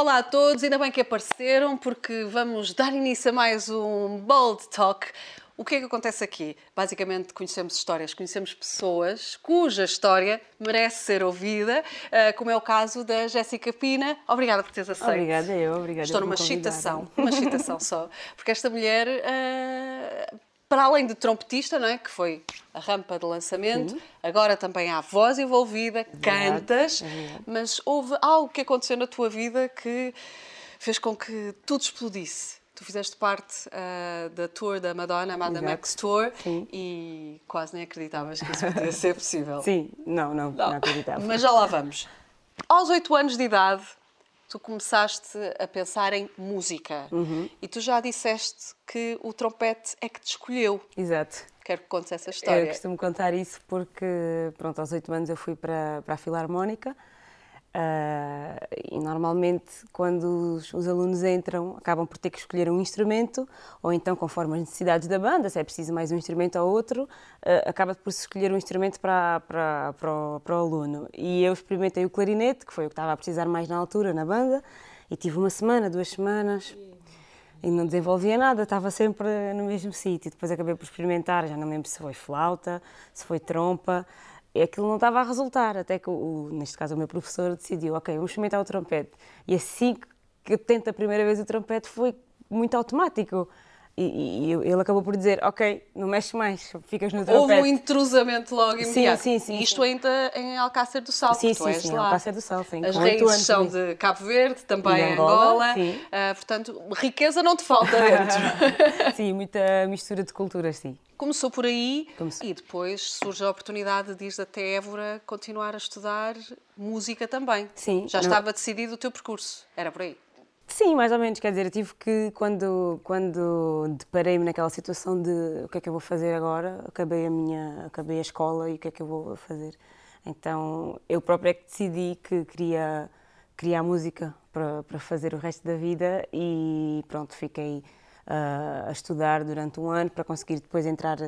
Olá a todos, ainda bem que apareceram porque vamos dar início a mais um Bold Talk. O que é que acontece aqui? Basicamente, conhecemos histórias, conhecemos pessoas cuja história merece ser ouvida, eh, como é o caso da Jéssica Pina. Obrigada por teres aceito. Obrigada, eu, obrigada. Estou numa excitação, uma excitação só, porque esta mulher, uh, para além de trompetista, não é? que foi a rampa de lançamento, Sim. agora também há voz envolvida, cantas, é mas houve algo que aconteceu na tua vida que fez com que tudo explodisse. Tu fizeste parte uh, da tour da Madonna, a Madonna Max Tour, Sim. e quase nem acreditavas que isso podia ser possível. Sim, não, não, não, não acreditava. Mas já lá vamos. Aos oito anos de idade, tu começaste a pensar em música uhum. e tu já disseste que o trompete é que te escolheu. Exato. Quero que contes essa história. Eu costumo contar isso porque, pronto, aos oito anos eu fui para, para a Filarmónica Uh, e normalmente, quando os, os, alunos entram, acabam por ter que escolher um instrumento, ou então, conforme as necessidades da banda, se é preciso mais um instrumento ou outro, uh, acaba por se escolher um instrumento para, para, para, o, para o aluno. E eu experimentei o clarinete, que foi o que estava a precisar mais na altura na banda, e tive uma semana, duas semanas, e não desenvolvia nada, estava sempre no mesmo sítio. Depois acabei por experimentar, já não lembro se foi flauta, se foi trompa aquilo não estava a resultar, até que, o, neste caso, o meu professor decidiu, ok, vamos experimentar o trompete. E assim que eu tento a primeira vez o trompete foi muito automático. E, e, ele acabou por dizer, ok, não mexes mais, ficas no trompete. Houve um intrusamento logo imediato. Sim, sim, sim. Isto ainda em Alcácer do Sal, sim, sim, sim, lá. Alcácer do Sal, sim. As raízes são de Cabo Verde, também em Angola. Angola uh, portanto, riqueza não te falta dentro. sim, muita mistura de culturas, sim. Começou por aí Começou. e depois surge a oportunidade de ir até Évora continuar a estudar música também. Sim. Já estava decidido o teu percurso, era por aí. Sim, mais ou menos. Quer dizer, eu tive que, quando, quando deparei-me naquela situação de o que é que eu vou fazer agora, acabei a minha acabei a escola e o que é que eu vou fazer. Então, eu própria é que decidi que queria criar música para, para fazer o resto da vida e pronto, fiquei uh, a estudar durante um ano para conseguir depois entrar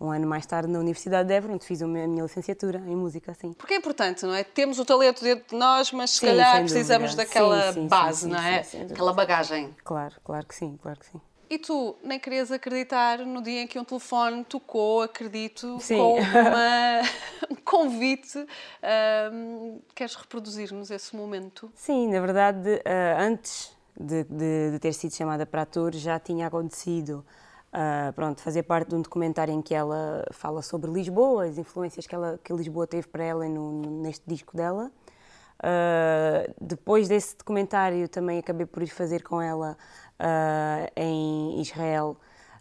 um ano mais tarde na Universidade de Évora, onde fiz a minha, licenciatura em música, assim. Porque é importante, não é? Temos o talento dentro de nós, mas se sim, calhar precisamos daquela sim, sim, base, não é? Aquela bagagem. Claro, claro que sim, claro que sim. E tu nem querias acreditar no dia em que um telefone tocou, acredito, Sim. com uma, um convite. Um, queres reproduzir-nos esse momento? Sim, na verdade, uh, antes de, de, de, ter sido chamada para ator, já tinha acontecido Uh, pronto, fazer parte de um documentário em que ela fala sobre Lisboa, as influências que, ela, que Lisboa teve para ela no, neste disco dela. Uh, depois desse documentário também acabei por ir fazer com ela uh, em Israel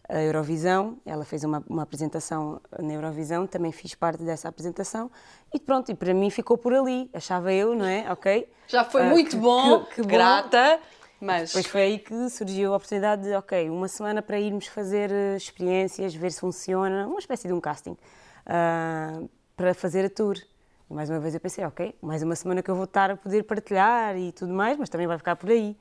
a Eurovisão. Ela fez uma, uma, apresentação na Eurovisão, também fiz parte dessa apresentação e pronto, e para mim ficou por ali, achava eu, não é? Ok? Já foi muito bom, que, que grata. Mas... Depois foi aí que surgiu a oportunidade de, ok, uma semana para irmos fazer eh, experiências, ver se funciona, uma espécie de um casting, uh, para fazer a tour. E mais uma vez eu pensei, ok, mais uma semana que eu vou estar a poder partilhar e tudo mais, mas também vai ficar por aí.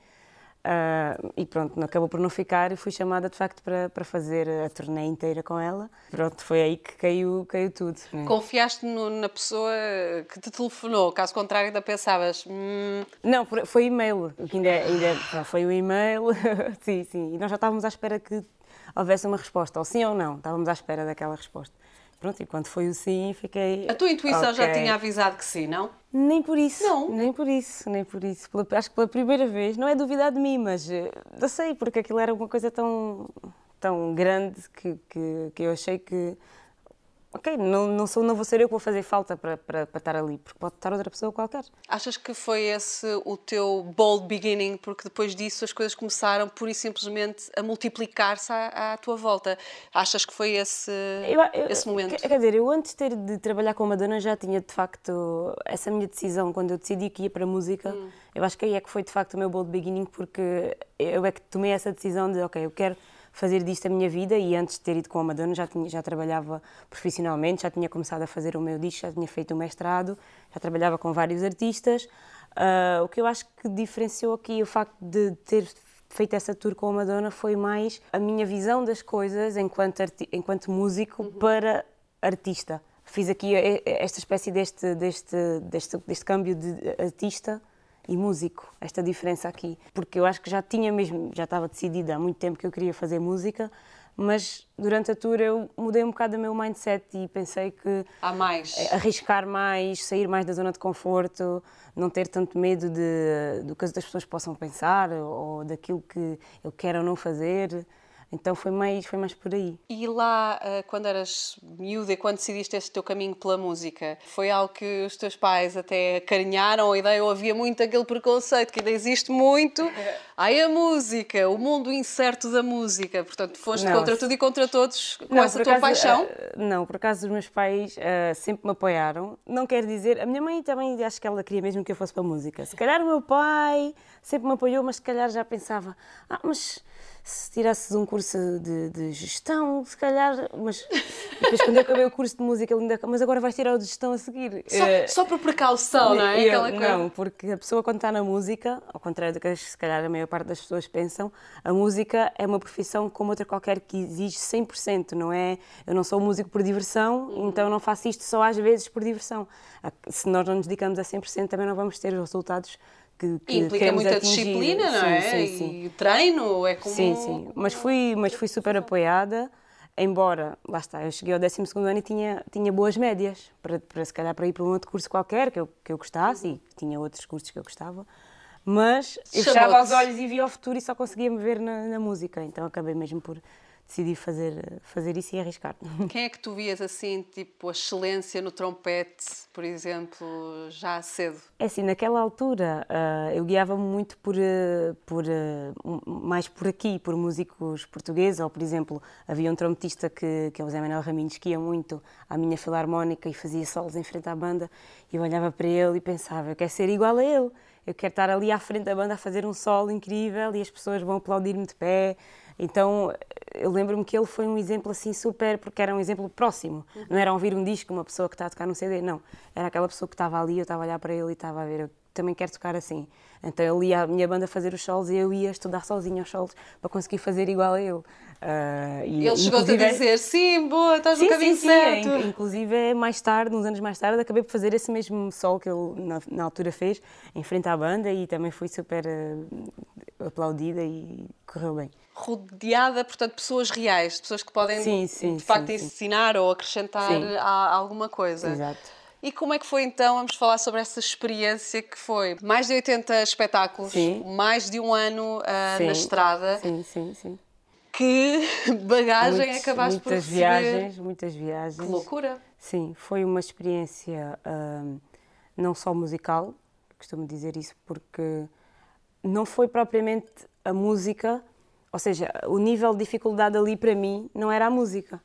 Uh, e pronto, acabou por não ficar e fui chamada de facto para, para fazer a turnê inteira com ela. Pronto, foi aí que caiu, caiu tudo. Né? Confiaste no, na pessoa que te telefonou, caso contrário ainda pensavas... Hum... Não, foi e-mail, ainda, ainda foi o e-mail, sim, sim, e nós já estávamos à espera que houvesse uma resposta, ou sim ou não, estávamos à espera daquela resposta. Pronto, e quando foi o sim, fiquei. A tua intuição okay. já tinha avisado que sim, não? Nem por isso. Não. Nem por isso, nem por isso. Pela, acho que pela primeira vez, não é duvidar de mim, mas eh, sei, porque aquilo era uma coisa tão, tão grande que, que, que eu achei que ok, não, não, sou, não vou ser eu que vou fazer falta para, para, para estar ali, porque pode estar outra pessoa qualquer. Achas que foi esse o teu bold beginning, porque depois disso as coisas começaram pura e simplesmente a multiplicar-se à, à, tua volta? Achas que foi esse, eu, eu, esse momento? Quer dizer, eu antes de, ter, de trabalhar com a Madonna já tinha de facto essa minha decisão, quando eu decidi que ia para a música, hum. eu acho que aí é que foi de facto o meu bold beginning, porque eu é que tomei essa decisão de, ok, eu quero fazer disto a minha vida e antes de ter ido com a Madonna já, tinha, já trabalhava profissionalmente, já tinha começado a fazer o meu disco, já tinha feito o mestrado, já trabalhava com vários artistas. Uh, o que eu acho que diferenciou aqui o facto de ter feito essa tour com a Madonna foi mais a minha visão das coisas enquanto, enquanto músico uhum. para artista. Fiz aqui esta espécie deste, deste, deste, deste câmbio de artista e músico, esta diferença aqui. Porque eu acho que já tinha mesmo, já estava decidida há muito tempo que eu queria fazer música, mas durante a tour eu mudei um bocado o meu mindset e pensei que há mais arriscar mais, sair mais da zona de conforto, não ter tanto medo de, do que as pessoas possam pensar ou daquilo que eu quero ou não fazer. Então foi mais, foi mais por aí. E lá, eh, quando eras miúda e quando decidiste este teu caminho pela música, foi algo que os teus pais até acarinharam a ideia ou havia muito aquele preconceito que ainda existe muito? Ai, a música, o mundo incerto da música. Portanto, foste não, contra tudo e contra todos com não, essa tua acaso, paixão? Uh, não, por acaso os meus pais uh, sempre me apoiaram. Não quer dizer, a minha mãe também acho que ela queria mesmo que eu fosse para a música. Se calhar o meu pai sempre me apoiou, mas se calhar já pensava, ah, mas se tirasses um curso de, de, gestão, se calhar, mas depois quando eu acabei o curso de música, ele ainda, mas agora vais tirar o de gestão a seguir. Só, uh, só por precaução, não é? Eu, não, porque a pessoa quando está na música, ao contrário do que se calhar a maior parte das pessoas pensam, a música é uma profissão como outra qualquer que exige 100%, não é? Eu não sou músico por diversão, uhum. então não faço isto só às vezes por diversão. Se nós não nos dedicamos a 100%, também não vamos ter os resultados que, que implica muita atingir. disciplina, não é? Sim, sim. E treino é como... Sim, sim. Mas fui, mas fui super apoiada, embora, lá está, eu cheguei ao 12 ano e tinha, tinha boas médias, para, para se calhar para ir para um outro curso qualquer que eu, que eu gostasse, e tinha outros cursos que eu gostava, mas eu fechava os olhos e via o futuro e só conseguia me ver na, na música, então acabei mesmo por decidi fazer, fazer isso e arriscar. Quem é que tu vias assim, tipo, a excelência no trompete, por exemplo, já cedo? É assim, naquela altura uh, eu guiava-me muito por, uh, por uh, mais por aqui, por músicos portugueses, ou por exemplo, havia um trompetista que, que é o Zé Manuel Raminhos, que ia muito à minha filarmónica e fazia solos em frente à banda, e eu olhava para ele e pensava, eu quero ser igual a ele, eu quero estar ali à frente da banda a fazer um solo incrível e as pessoas vão aplaudir-me de pé, então eu lembro-me que ele foi um exemplo assim super, porque era um exemplo próximo. Uhum. Não era ouvir um disco, uma pessoa que está a tocar num CD, não. Era aquela pessoa que estava ali, eu estava a olhar para ele e estava a ver, eu também quero tocar assim. Então ele ia à minha banda fazer os solos e eu ia estudar sozinho aos solos para conseguir fazer igual a ele. Uh, e ele chegou-te a dizer, sim, boa, estás sim, no caminho sim, certo. Sim. Inclusive, mais tarde, uns anos mais tarde, acabei por fazer esse mesmo sol que ele na, na altura fez, em frente à banda e também fui super uh, aplaudida e correu bem rodeada, portanto, de pessoas reais, pessoas que podem sim, sim, de facto sim, ensinar ou acrescentar a, a alguma coisa. Exato. E como é que foi então? Vamos falar sobre essa experiência que foi mais de 80 espetáculos, mais de um ano uh, na estrada. Sim, sim, sim. Que bagagem Muitos, acabaste por receber? Muitas viagens, muitas viagens. Que loucura! Sim, foi uma experiência uh, não só musical, costumo dizer isso, porque não foi propriamente a música ou seja, o nível de dificuldade ali para mim não era a música,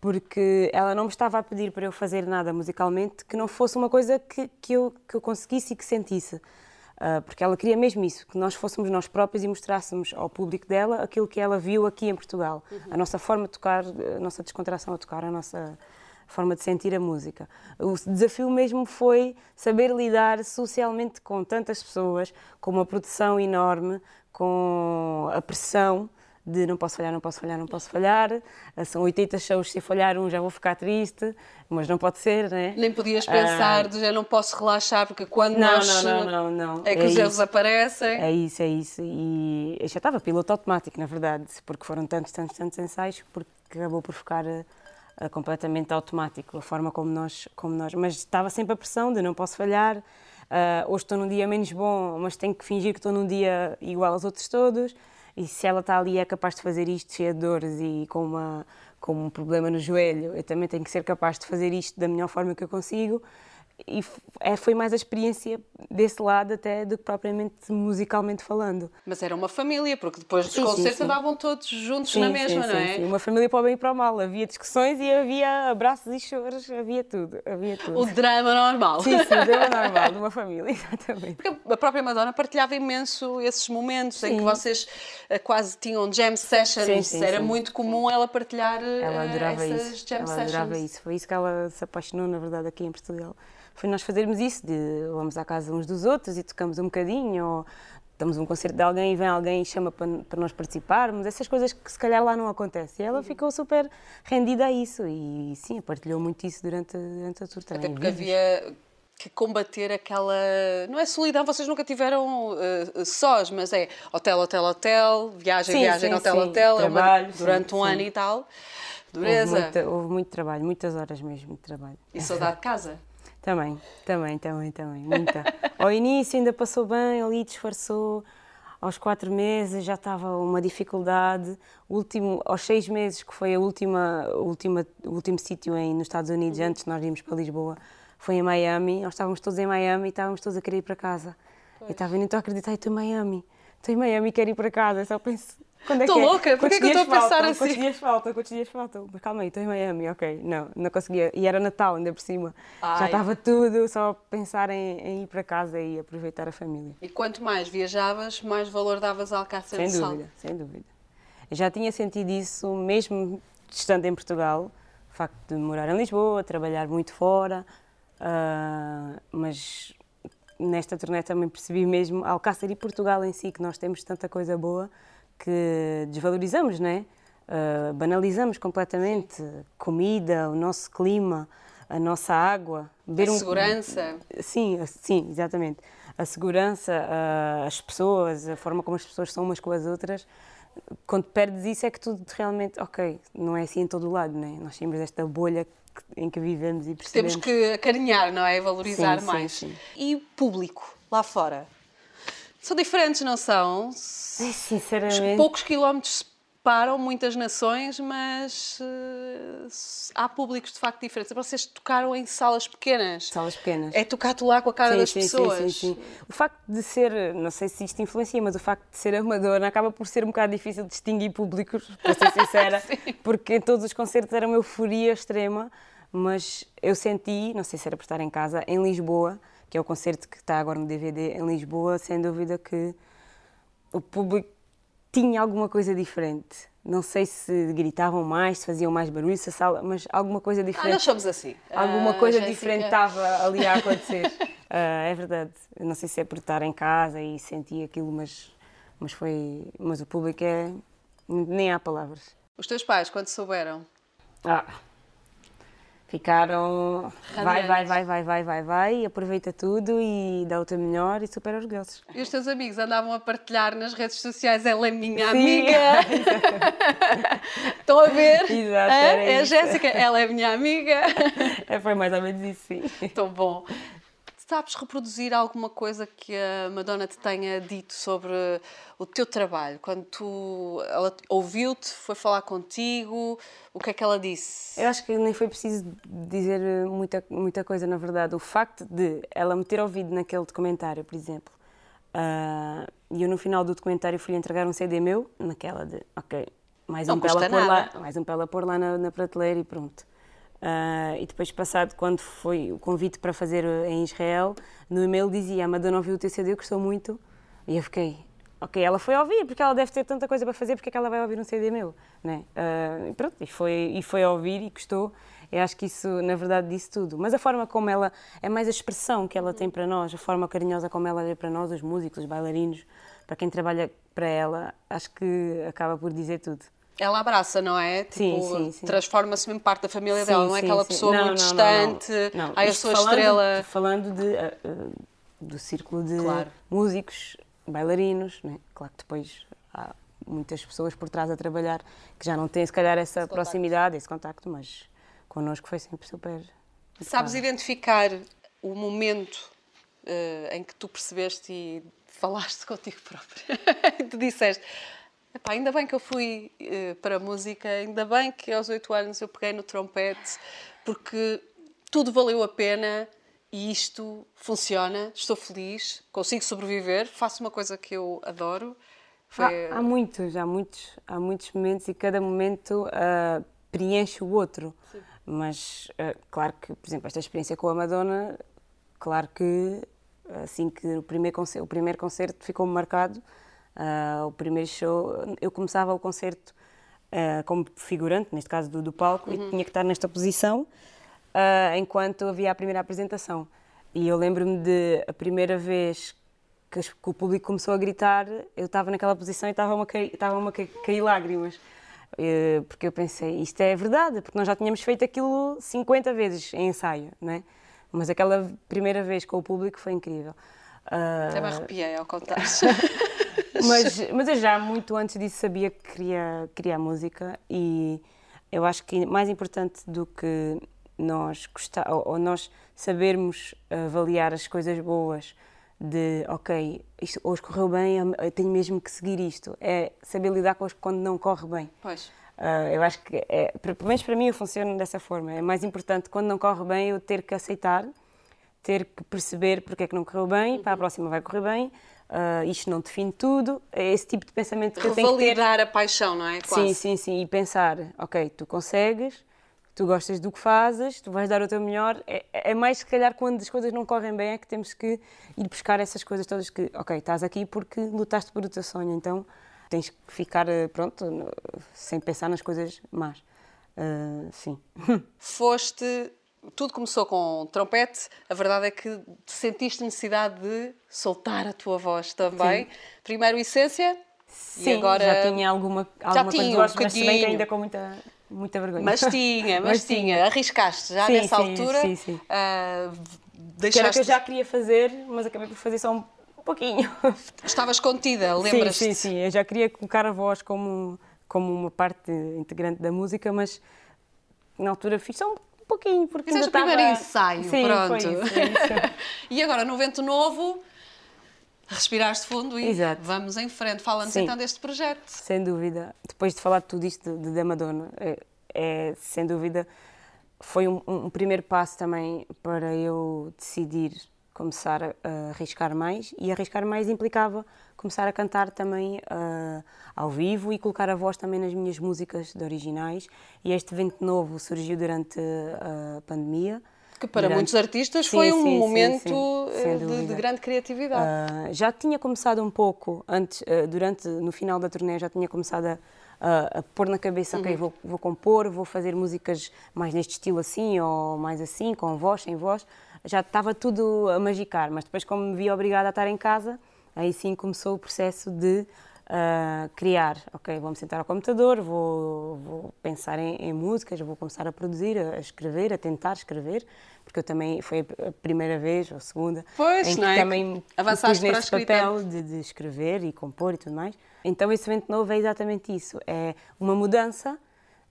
porque ela não me estava a pedir para eu fazer nada musicalmente que não fosse uma coisa que, que, eu, que eu conseguisse e que sentisse. Uh, porque ela queria mesmo isso, que nós fôssemos nós próprios e mostrássemos ao público dela aquilo que ela viu aqui em Portugal. Uhum. A nossa forma de tocar, a nossa descontração a tocar, a nossa forma de sentir a música. O desafio mesmo foi saber lidar socialmente com tantas pessoas, com uma produção enorme, com a pressão de não posso falhar, não posso falhar, não posso falhar. São 80 shows, se falhar um já vou ficar triste, mas não pode ser, né? Nem podias pensar, ah, de já não posso relaxar, porque quando não, nós... Não, não, não, não. É que é os erros aparecem. É isso, é isso. E eu já estava piloto automático, na verdade, porque foram tantos, tantos, tantos ensaios, porque acabou por ficar completamente automático, a forma como nós, como nós... Mas estava sempre a pressão de não posso falhar, uh, hoje estou num dia menos bom, mas tenho que fingir que estou num dia igual aos outros todos e se ela está ali é capaz de fazer isto cheia de dores e com, uma, com um problema no joelho, eu também tenho que ser capaz de fazer isto da melhor forma que eu consigo e é, foi mais a experiência desse lado até do que propriamente musicalmente falando. Mas era uma família, porque depois dos sim, concertos sim, andavam todos juntos sim, na mesma, não é? Sim, uma família para o bem e para o mal. Havia discussões e havia abraços e choros, havia tudo, havia tudo. O drama normal. Sim, sim, o drama normal de uma família, exatamente. Porque a própria Madonna partilhava imenso esses momentos em que vocês eh, quase tinham jam sessions. era muito comum ela partilhar ela eh, adorava essas isso. jam ela sessions. Ela adorava isso. Foi isso que ela se apaixonou, na verdade, aqui em Portugal foi nós fazermos isso, de vamos à casa uns dos outros e tocamos um bocadinho, ou estamos um concerto de alguém e vem alguém e chama para, para nós participarmos, essas coisas que se calhar lá não acontecem. E ela uhum. ficou super rendida a isso e sim, partilhou muito isso durante, durante a tour também. Até porque havia que combater aquela. Não é solidão, vocês nunca tiveram uh, sós, mas é hotel, hotel, hotel, viagem, Sim, viagem, sim, hotel, sim. hotel, é uma- Trabalho, durante um ano e tal. Houve, Dureza. muita- houve muito trabalho, muitas horas mesmo de trabalho. E saudade de casa. Também, também, também, também, muita. Ao início ainda passou bem, ali disfarçou. Aos quatro meses já estava uma dificuldade. O último, aos seis meses, que foi a última, a última, o último sítio nos Estados Unidos, antes de nós irmos para Lisboa, foi em Miami. Nós estávamos todos em Miami e estávamos todos a querer ir para casa. Eu estava, nem estou a acreditar, estou em Miami. Estou em Miami e quero ir para casa. Eu só penso, quando é Estou que é? louca, por que é Quantos que eu estou a pensar faltam? assim? Quantos dias faltam? Quantos dias faltam? Mas calma aí, estou em Miami, ok. Não, não conseguia. E era Natal ainda por cima. Ai. Já estava tudo, só pensar em, em ir para casa e aproveitar a família. E quanto mais viajavas, mais valor davas ao Alcácer Sem do Sal. dúvida, sem dúvida. Eu já tinha sentido isso mesmo estando em Portugal, o facto de morar em Lisboa, trabalhar muito fora, ah, mas nesta turnê também percebi mesmo Alcácer e Portugal em si, que nós temos tanta coisa boa que desvalorizamos, não é? Ah, banalizamos completamente comida, o nosso clima, a nossa água. beber A um- segurança. Sim, sim, exatamente. A segurança, a- as pessoas, a forma como as pessoas são umas com as outras. Quando perdes isso é que tudo realmente, ok, não é assim em todo o lado, né? Nós temos esta bolha em que vivemos e percebemos. Temos que acarinhar, não é? Valorizar Sim, sim, mais. sim. E o público lá fora? São diferentes, não são? Ai, Sinceramente, Poucos quilómetros separam muitas nações, mas eh, há públicos de facto diferentes. Vocês tocaram em salas pequenas. salas pequenas. É tocar-te lá com a cara Sim, das sim, sim, pessoas. sim, sim. O facto de ser, não sei se isto influencia, mas o facto de ser amadora acaba por ser um bocado difícil de distinguir públicos, para ser sincera, porque em todos os concertos era uma euforia extrema, mas eu senti, não sei se era por estar em casa, em Lisboa, que é o concerto que está agora no DVD, em Lisboa, sem dúvida que o público tinha alguma coisa diferente. Não sei se gritavam mais, se faziam mais barulho, se a sala, mas alguma coisa Ah, diferente. nós somos assim. Alguma Ah, coisa diferente estava ali a acontecer. Ah, é verdade. Não sei se é por estar em casa e sentir aquilo, mas, mas foi. Mas o público é. Nem há palavras. Os teus pais, quando souberam? Ah, ficaram. Vai, vai, vai, vai, vai, vai, vai, aproveita tudo e dá o teu melhor e super orgulhosos. E os teus amigos andavam a partilhar nas redes sociais, ela é minha Sim. amiga. Estão a ver? Exato, é a. Jéssica, ela é minha amiga. É, foi mais ou menos isso, sim. Tão bom. Sabes reproduzir alguma coisa que a Madonna te tenha dito sobre o teu trabalho? Quando tu, ela ouviu-te, foi falar contigo, o que é que ela disse? Eu acho que nem foi preciso dizer muita, muita coisa, na verdade. O facto de ela me ter ouvido naquele documentário, por exemplo, ah, e eu no final do documentário fui entregar um CD meu, naquela de, ok, mais Não um para ela pôr lá, mais um para ela pôr lá na, na prateleira e pronto. Ah, e depois, passado, quando foi o convite para fazer eh, em Israel, no e-mail dizia: A Madonna ouviu o teu CD, gostou muito. E eu fiquei: Ok, ela foi ouvir, porque ela deve ter tanta coisa para fazer, porque é que ela vai ouvir um CD meu? Né? Ah, e pronto, e foi, e foi ouvir e gostou. Eu acho que isso, na verdade, disse tudo. Mas a forma como ela, é mais a expressão que ela tem para nós, a forma carinhosa como ela olha para nós, os músicos, os bailarinos, para quem trabalha para ela, acho que acaba por dizer tudo. Ela abraça, não é? Tipo, Sim, sim, sim. transforma-se mesmo parte da família Sim, dela, não é aquela pessoa Não, muito não, não, não. distante, Não, isto sou a falando- estrela. Falando de, ah, do círculo de Claro. músicos, bailarinos, né? claro que depois há muitas pessoas por trás a trabalhar que já não têm, se calhar, essa contacto. proximidade, esse contacto, mas connosco foi sempre super. Sabes identificar o momento eh, em que tu percebeste e falaste contigo própria? e tu disseste, "Epá, ainda bem que eu fui eh, para a música, ainda bem que aos oito anos eu peguei no trompete, porque tudo valeu a pena e isto funciona, estou feliz, consigo sobreviver, faço uma coisa que eu adoro. Foi- Há, há muitos, há muitos, há muitos momentos e cada momento ah, preenche o outro. Mas, ah, claro que, por exemplo, esta experiência com a Madonna, claro que assim que o primeiro concerto, o primeiro concerto ficou marcado, ah, o primeiro show, eu começava o concerto ah, como figurante, neste caso do, do palco, e tinha que estar nesta posição ah, enquanto havia a primeira apresentação. E eu lembro-me de a primeira vez que, que o público começou a gritar, eu estava naquela posição e estavam a cair, estavam a cair, cair lágrimas. Porque eu pensei, isto é verdade, porque nós já tínhamos feito aquilo 50 vezes em ensaio, não é? Mas aquela primeira vez com o público foi incrível. Uh, Até me arrepiei ao contar. mas, mas eu já muito antes disso sabia que queria, queria música e eu acho que mais importante do que nós gostar, ou, ou nós sabermos avaliar as coisas boas de ok, isto hoje correu bem, eu tenho mesmo que seguir isto. É saber lidar com as quando não corre bem. Pois. Uh, eu acho que, é, pelo menos para mim, eu funciono dessa forma. É mais importante quando não corre bem eu ter que aceitar, ter que perceber porque é que não correu bem, uhum. para a próxima vai correr bem. Uh, isto não define tudo. É esse tipo de pensamento que eu tenho que ter. a paixão, não é? Quase. Sim, sim, sim. E pensar, ok, tu consegues, tu gostas do que fazes, tu vais dar o teu melhor. É, é, mais, se calhar, quando as coisas não correm bem, é que temos que ir buscar essas coisas todas que, ok, estás aqui porque lutaste por o teu sonho, então tens que ficar, eh, pronto, sem pensar nas coisas más. Uh, sim. Foste. Tudo começou com trompete, a verdade é que sentiste necessidade de soltar a tua voz também. Sim. Primeiro Essência, Sim, e agora já tinha alguma, alguma já coisa tinha de voz, um mas que ainda com muita muita vergonha. Mas tinha, mas, mas tinha. tinha. Arriscaste já sim, nessa sim, altura. Sim, sim. Uh, deixaste... Que era que eu já queria fazer, mas acabei por fazer só um pouquinho. Estavas contida, lembras-te? Sim, sim, sim. Eu já queria colocar a voz como, como uma parte integrante da música, mas na altura fiz só um pouquinho. Porque Fizeste o estava... primeiro ensaio, sim, pronto. Foi isso, foi isso. e agora, no Vento Novo, respiraste fundo e Exato. vamos em frente. Fala-nos então deste projeto. Sem dúvida. Depois de falar de tudo isto de, de Madonna, é, é, sem dúvida, foi um, um, primeiro passo também para eu decidir começar a, a, arriscar mais e arriscar mais implicava começar a cantar também uh, ao vivo e colocar a voz também nas minhas músicas de originais e este evento novo surgiu durante a pandemia que para muitos artistas sim, foi um sim, momento sim, eh, de, de, grande criatividade. Uh, já tinha começado um pouco antes, uh, durante no final da turnê já tinha começado a, a, a pôr na cabeça, uhum. ok, vou, vou compor, vou fazer músicas mais neste estilo assim ou mais assim, com voz, sem voz. Já estava tudo a magicar, mas depois como me vi obrigada a estar em casa, aí sim começou o processo de uh, criar. Ok, vou-me sentar ao computador, vou, vou pensar em, em, músicas, vou começar a produzir, a, escrever, a tentar escrever, porque eu também foi a primeira vez ou a segunda pois, em que é? também Avançaste nesse papel de, de escrever e compor e tudo mais. Então esse evento novo é exatamente isso, é uma mudança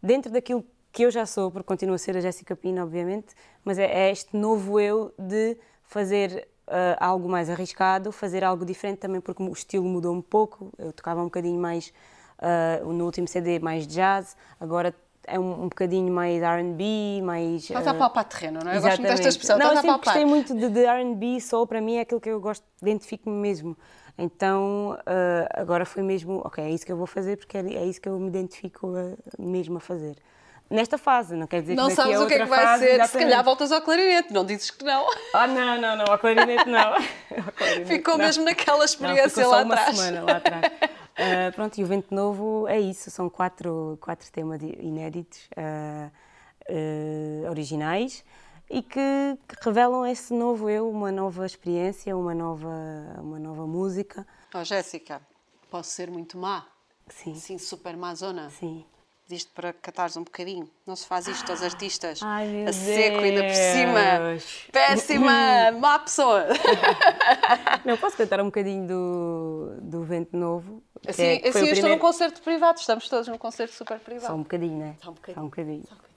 dentro daquilo que eu já sou, porque continuo a ser a Jéssica Pina, obviamente, mas é, é este novo eu de fazer uh, algo mais arriscado, fazer algo diferente também porque o estilo mudou um pouco. Eu tocava um bocadinho mais uh, no último CD mais jazz, agora é um, um bocadinho mais R&B, mais... Estás uh, a palpar terreno, não é? Eu gosto muito desta expressão, não, eu sempre gostei muito de, de R&B, só para mim é aquilo que eu gosto, identifico-me mesmo. Então, uh, agora foi mesmo, ok, é isso que eu vou fazer porque é, é isso que eu me identifico uh, mesmo a fazer nesta fase, não quer dizer não que daqui sabes o que é que vai fase, ser, exatamente. se calhar voltas ao clarinete, não dizes que não. Ah, não, não, não, ao clarinete não. Ao clarinete, ficou não. mesmo naquela experiência não, lá atrás. lá atrás. Uh, pronto, e o Vento Novo é isso, são quatro, quatro temas inéditos, uh, uh, originais, e que, que, revelam esse novo eu, uma nova experiência, uma nova, uma nova música. Oh, Jéssica, posso ser muito má? Sim. Sim, super má zona? Sim disto para catares um bocadinho. Não se faz isto aos artistas. Ai, a seco ainda por cima. Péssima, má pessoa. Não, posso cantar um bocadinho do, do Vento Novo? Assim, é, assim eu primeiro... estou num concerto privado, estamos todos num concerto super privado. Só um bocadinho, né? Só um bocadinho. Só um bocadinho. Só um bocadinho.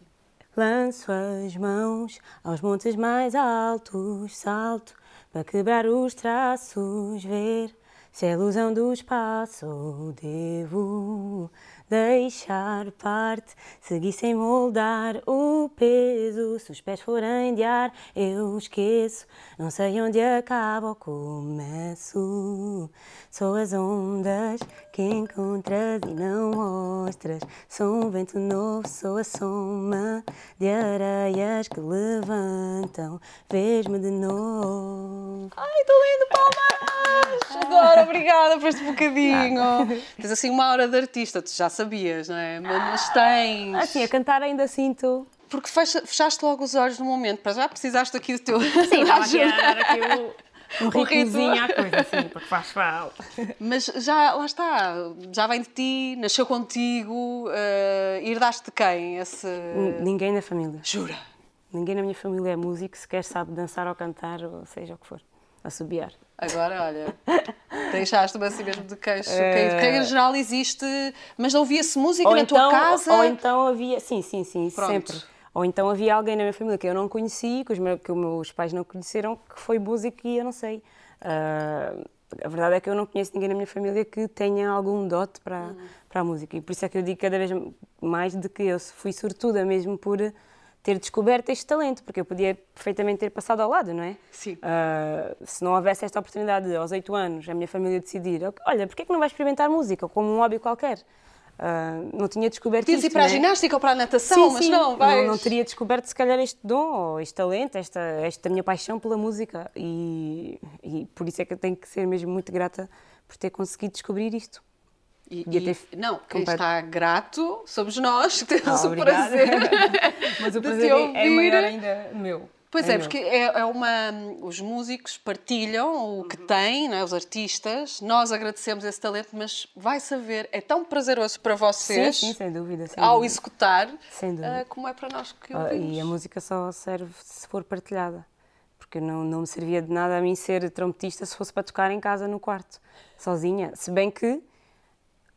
Lanço as mãos aos montes mais altos, salto para quebrar os traços, ver se é ilusão do espaço, devo deixar parte, seguir sem moldar o peso. Se os pés forem de ar, eu esqueço. Não sei onde acaba ou começo. Sou as ondas que encontras e não mostras. Sou um vento novo, sou a soma de areias que levantam. Vês-me de novo. Ai, estou lindo, palmas! Adoro, obrigada por este bocadinho. Tens assim uma hora de artista, tu já sabias, não é? Mas tens. Assim, a cantar ainda sinto. Porque fechaste logo os olhos no momento, para já precisaste aqui do teu. Sim, estava aqui a aqui o, um ritmozinho à coisa, assim, porque faz falta. Mas já, lá está, já vem de ti, nasceu contigo, uh, herdaste de quem? Esse... Ninguém da família. Jura? Ninguém na minha família é músico, sequer sabe dançar ou cantar, ou seja o que for, assobiar. Agora, olha, deixaste-me assim mesmo de queixo. É... Que, regra geral existe, mas ouvia-se música ou na então, tua casa? Ou então havia, sim, sim, sim, Pronto. sempre. Ou então havia alguém na minha família que eu não conheci, que os, meus, que os meus pais não conheceram, que foi músico e eu não sei. Uh, a verdade é que eu não conheço ninguém na minha família que tenha algum dote para, uhum. para a música. E por isso é que eu digo cada vez mais de que eu fui sortuda mesmo por ter descoberto este talento, porque eu podia perfeitamente ter passado ao lado, não é? Sim. Uh, se não houvesse esta oportunidade aos oito anos, a minha família decidir, olha, porquê é que não vais experimentar música como um hobby qualquer? Uh, não tinha descoberto Podias isto, ir para é? a ginástica ou para a natação, sim, mas sim. não, vais... Não, não, teria descoberto se calhar este dom, ou este talento, esta, esta minha paixão pela música e, e por isso é que eu tenho que ser mesmo muito grata por ter conseguido descobrir isto. E, e, e não, quem está grato somos nós, que temos ah, o prazer. Mas o prazer é maior ainda meu. Pois é, é porque é, é, uma. Os músicos partilham o que têm, não é? os artistas. Nós agradecemos esse talento, mas vai saber, é tão prazeroso para vocês. Sim, sim sem dúvida. Sem ao dúvida. executar, sem dúvida. Uh, como é para nós que ouvimos. Uh, e a música só serve se for partilhada. Porque não, não me servia de nada a mim ser trompetista se fosse para tocar em casa no quarto, sozinha. Se bem que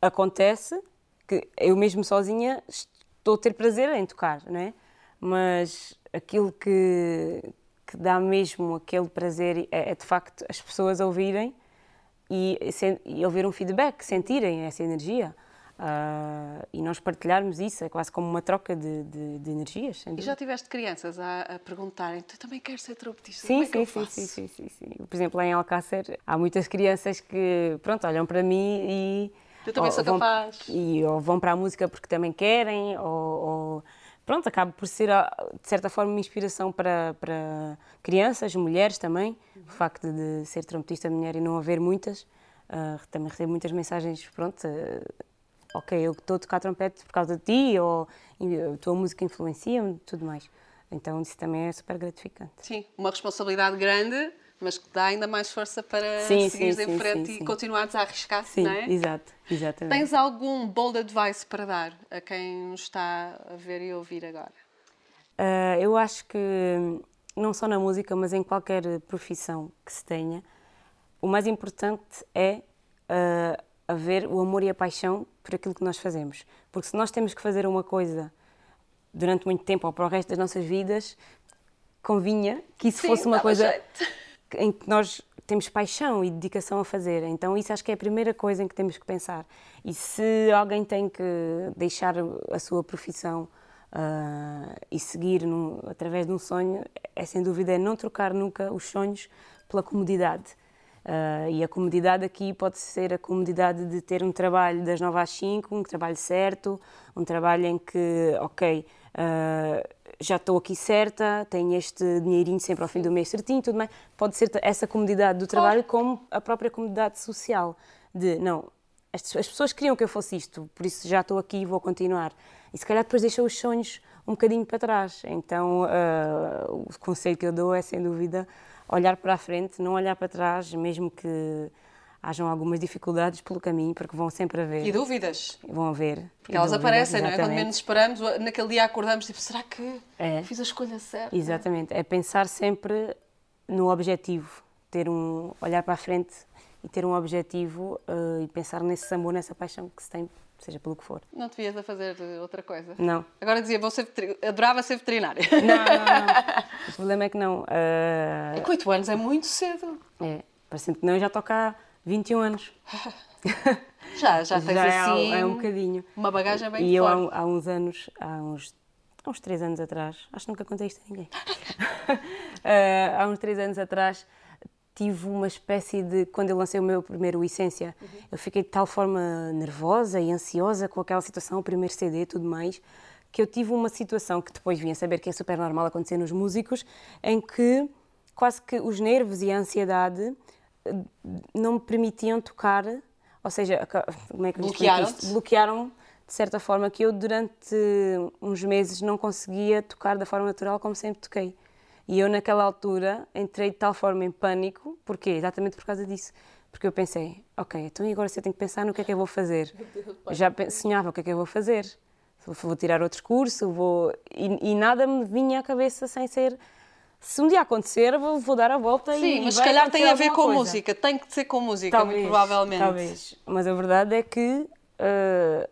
acontece que eu mesmo sozinha estou a ter prazer em tocar, não é? Mas aquilo que, que dá mesmo aquele prazer é, é de facto as pessoas ouvirem e, e ouvir um feedback, sentirem essa energia. Uh, e nós partilharmos isso, é quase como uma troca de, de, de energias. E já tiveste crianças a, a perguntarem, tu também queres ser trompetista? Sim, é sim, sim, sim, sim, sim, sim, Por exemplo, lá em Alcácer, há muitas crianças que, pronto, olham para mim e... Eu também sou capaz. e ou vão para a música porque também querem, ou, ou pronto, acaba por ser, de certa forma, uma inspiração para, para crianças, mulheres também. Uhum. O facto de ser trompetista mulher e não haver muitas. Uh, também recebo muitas mensagens, pronto, uh, ok, eu estou a tocar trompete por causa de ti, ou a tua música influencia-me, tudo mais. Então isso também é super gratificante. Sim, uma responsabilidade grande, mas que dá ainda mais força para sim, seguires sim, em frente sim, e continuares a arriscar, sim, não é? exato, exatamente. Tens algum bold advice para dar a quem nos está a ver e ouvir agora? Uh, eu acho que não só na música, mas em qualquer profissão que se tenha, o mais importante é uh, haver o amor e a paixão por aquilo que nós fazemos. Porque se nós temos que fazer uma coisa durante muito tempo ou para o resto das nossas vidas, convinha que isso Sim, fosse uma coisa jeito. Em que nós temos paixão e dedicação a fazer. Então, isso acho que é a primeira coisa em que temos que pensar. E se alguém tem que deixar a sua profissão uh, e seguir num, através de um sonho, é sem dúvida é não trocar nunca os sonhos pela comodidade. Uh, e a comodidade aqui pode ser a comodidade de ter um trabalho das 9 às 5, um trabalho certo, um trabalho em que, ok, uh, já estou aqui certa, tenho este dinheirinho sempre ao fim do mês certinho, tudo mais. Pode ser essa comodidade do trabalho como a própria comodidade social, de, não, as, as pessoas queriam que eu fosse isto, por isso já estou aqui e vou continuar. E se calhar depois deixa os sonhos um bocadinho para trás. Então, uh, o conselho que eu dou é, sem dúvida, olhar para a frente, não olhar para trás, mesmo que hajam algumas dificuldades pelo caminho, porque vão sempre haver. E dúvidas. Vão haver. Porque elas dúvidas, aparecem, exatamente. não é? Quando menos esperamos, naquele dia acordamos, tipo, será que é. fiz a escolha certa? Exatamente. É pensar sempre no objetivo, ter um olhar para a frente e ter um objetivo uh, e pensar nesse amor, nessa paixão que se tem seja pelo que for. Não te vias a fazer outra coisa? Não. Agora dizia, vou ser adorava ser veterinária. Não, não, não. O problema é que não. Uh... É que 8 anos é muito cedo. É, parecendo que não, eu já cá 21 anos. já, já tens já assim... É, é um bocadinho. Uma bagagem bem E forte. eu há, há uns anos, há uns há uns três anos atrás, acho que nunca contei isto a ninguém, uh, há uns três anos atrás tive uma espécie de. Quando eu lancei o meu primeiro Essência, uhum. eu fiquei de tal forma nervosa e ansiosa com aquela situação, o primeiro CD tudo mais, que eu tive uma situação que depois vim a saber que é super normal acontecer nos músicos, em que quase que os nervos e a ansiedade não me permitiam tocar, ou seja, como é que bloquearam Bloquearam de certa forma que eu durante uns meses não conseguia tocar da forma natural como sempre toquei. E eu, naquela altura, entrei de tal forma em pânico. Porquê? Exatamente por causa disso. Porque eu pensei, ok, então agora você tem que pensar no que é que eu vou fazer. Eu já sonhava o que é que eu vou fazer. vou tirar outro curso, vou... E, e, nada me vinha à cabeça sem ser... Se um dia acontecer, vou, vou dar a volta Sim, e mas se calhar tem a ver com coisa. música, tem que ser com música, talvez, muito provavelmente. Talvez, mas a verdade é que uh,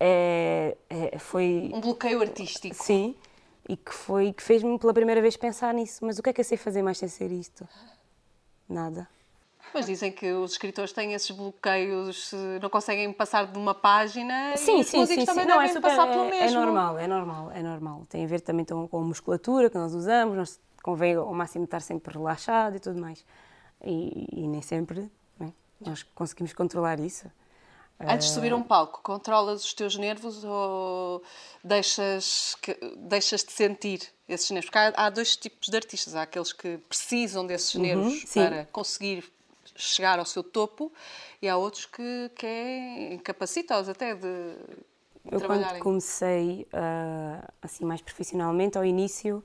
é, é, foi... Um bloqueio artístico. Sim, e que foi que fez-me pela primeira vez pensar nisso. Mas o que é que eu sei fazer mais sem ser isto? Nada. Mas dizem que os escritores têm esses bloqueios, não conseguem passar de uma página sim, e sim, os sim, também sim. Não, é super, passar pelo é, mesmo. É normal, é normal, é normal. Tem a ver também com a musculatura que nós usamos, nós convém ao máximo estar sempre relaxado e tudo mais. E, e nem sempre né, nós conseguimos controlar isso. Antes de subir a um palco, controlas os teus nervos ou deixas, que, deixas de sentir esses nervos? Porque há, há, dois tipos de artistas. Há aqueles que precisam desses uhum, nervos para conseguir chegar ao seu topo e há outros que, que é incapacita-os até de Eu quando comecei uh, assim mais profissionalmente, ao início,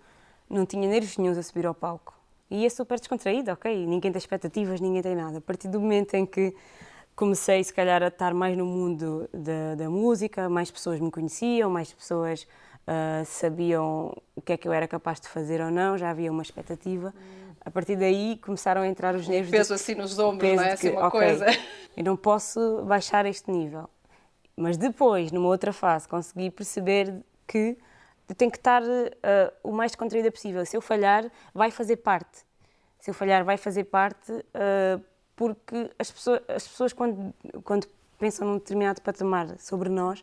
não tinha nervos nenhums a subir ao palco. E ia super descontraído, ok? Ninguém tem expectativas, ninguém tem nada. A partir do momento em que comecei, se calhar, a estar mais no mundo da, da música, mais pessoas me conheciam, mais pessoas uh, sabiam o que é que eu era capaz de fazer ou não, já havia uma expectativa. A partir daí começaram a entrar os nervos. O peso de, assim nos ombros, não é? Assim uma okay, coisa. Eu não posso baixar este nível. Mas depois, numa outra fase, consegui perceber que eu tenho que estar uh, o mais contraída possível. Se eu falhar, vai fazer parte. Se eu falhar, vai fazer parte, uh, porque as pessoas, as pessoas quando, quando pensam num determinado patamar sobre nós,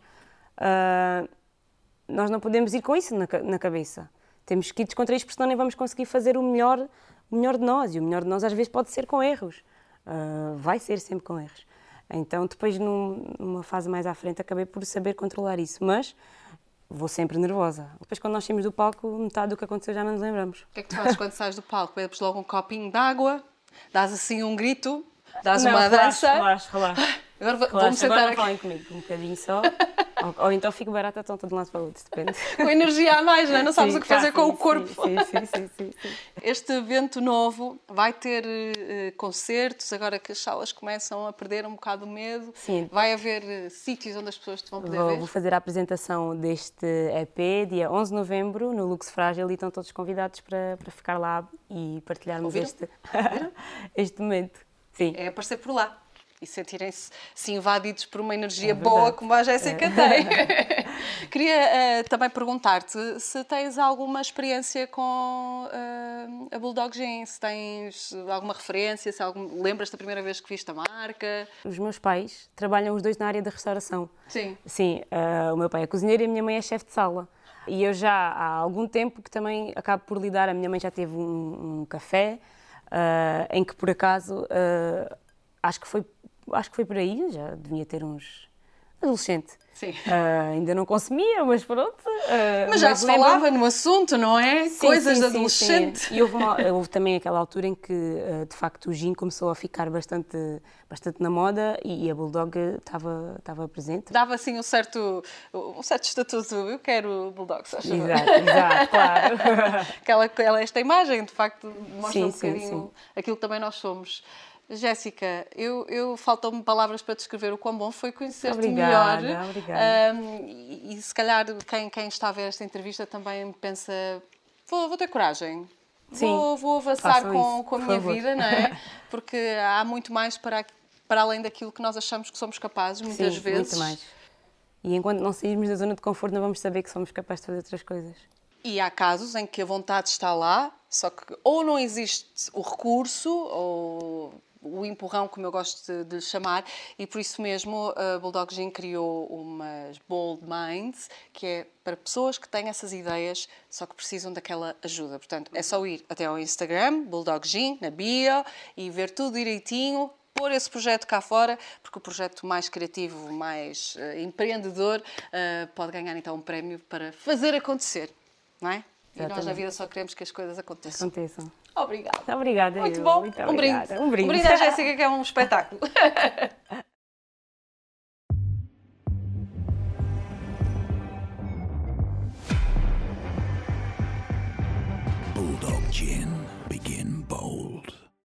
uh, nós não podemos ir com isso na, na cabeça. Temos que ir descontrair, porque senão nem vamos conseguir fazer o melhor, o melhor de nós. E o melhor de nós às vezes pode ser com erros. Vai ser sempre com erros. Então, depois, num, numa fase mais à frente, acabei por saber controlar isso. Mas vou sempre nervosa. Depois, quando nós saímos do palco, metade do que aconteceu já não nos lembramos. O que é que tu fazes quando sais do palco? Bebes logo um copinho de água, dás assim um grito, dás não, uma relaxa, dança. Relaxa, relaxa. Agora vou-me sentar agora aqui. falem comigo um bocadinho só. ou, ou, então fico barata tonta de um lado para o outro, depende. Com energia a mais, não é? Não sabes sim, o que fazer com sim, o corpo. Sim, sim, sim, sim, sim, Este evento novo vai ter uh, concertos, agora que as salas começam a perder um bocado o medo. Sim. Vai haver uh, sítios onde as pessoas te vão poder vou, ver? Vou fazer a apresentação deste EP dia 11 de novembro no Lux Frágil e estão todos convidados para, para ficar lá e partilharmos este, este momento. Sim. É aparecer por lá e sentirem-se se invadidos por uma energia é boa como a Jéssica é. tem. Queria uh, também perguntar-te se tens alguma experiência com uh, a Bulldog Gin, se tens alguma referência, se algum, lembras da primeira vez que viste a marca? Os meus pais trabalham os dois na área da restauração. Sim. Sim, uh, o meu pai é cozinheiro e a minha mãe é chefe de sala. E eu já há algum tempo que também acabo por lidar, a minha mãe já teve um, um café, em que por acaso, acho que foi acho que foi por aí, já devia ter uns. adolescente. Sim. Uh, ainda não consumia, mas pronto. Uh, mas já mas se falava no assunto, não é? Sim, Coisas sim, de adolescente. Sim. E houve, uma, houve, também aquela altura em que, uh, de facto, o gin começou a ficar bastante, bastante na moda e, e a Bulldog estava, estava presente. Dava assim um certo, um certo estatuto, eu quero Bulldog, se Exato, exato, claro. aquela, aquela, esta imagem, de facto, mostra um bocadinho aquilo que também nós somos. Jéssica, eu, eu faltam-me palavras para descrever o quão bom foi conhecer-te melhor. Obrigada. Um, e, e, se calhar quem, quem está a ver esta entrevista também pensa: vou, vou ter coragem. Sim, vou, vou avançar com, com a minha favor. vida, não é? Porque há muito mais para, para além daquilo que nós achamos que somos capazes, muitas Sim, vezes. Muito mais. E enquanto não sairmos da zona de conforto, não vamos saber que somos capazes de fazer outras coisas. E há casos em que a vontade está lá, só que ou não existe o recurso, ou o empurrão, como eu gosto de, de chamar, e por isso mesmo a Bulldog Gin criou umas Bold Minds, que é para pessoas que têm essas ideias, só que precisam daquela ajuda. Portanto, é só ir até ao Instagram, Bulldog Gin, na bio, e ver tudo direitinho, pôr esse projeto cá fora, porque o projeto mais criativo, mais uh, empreendedor, uh, pode ganhar então um prémio para fazer acontecer, não é? E nós na vida só queremos que as coisas aconteçam. Aconteçam. Obrigada. Obrigada. Muito eu. bom. Muito um brinde. Um brinde. Um brinde à Jéssica, que é um espetáculo.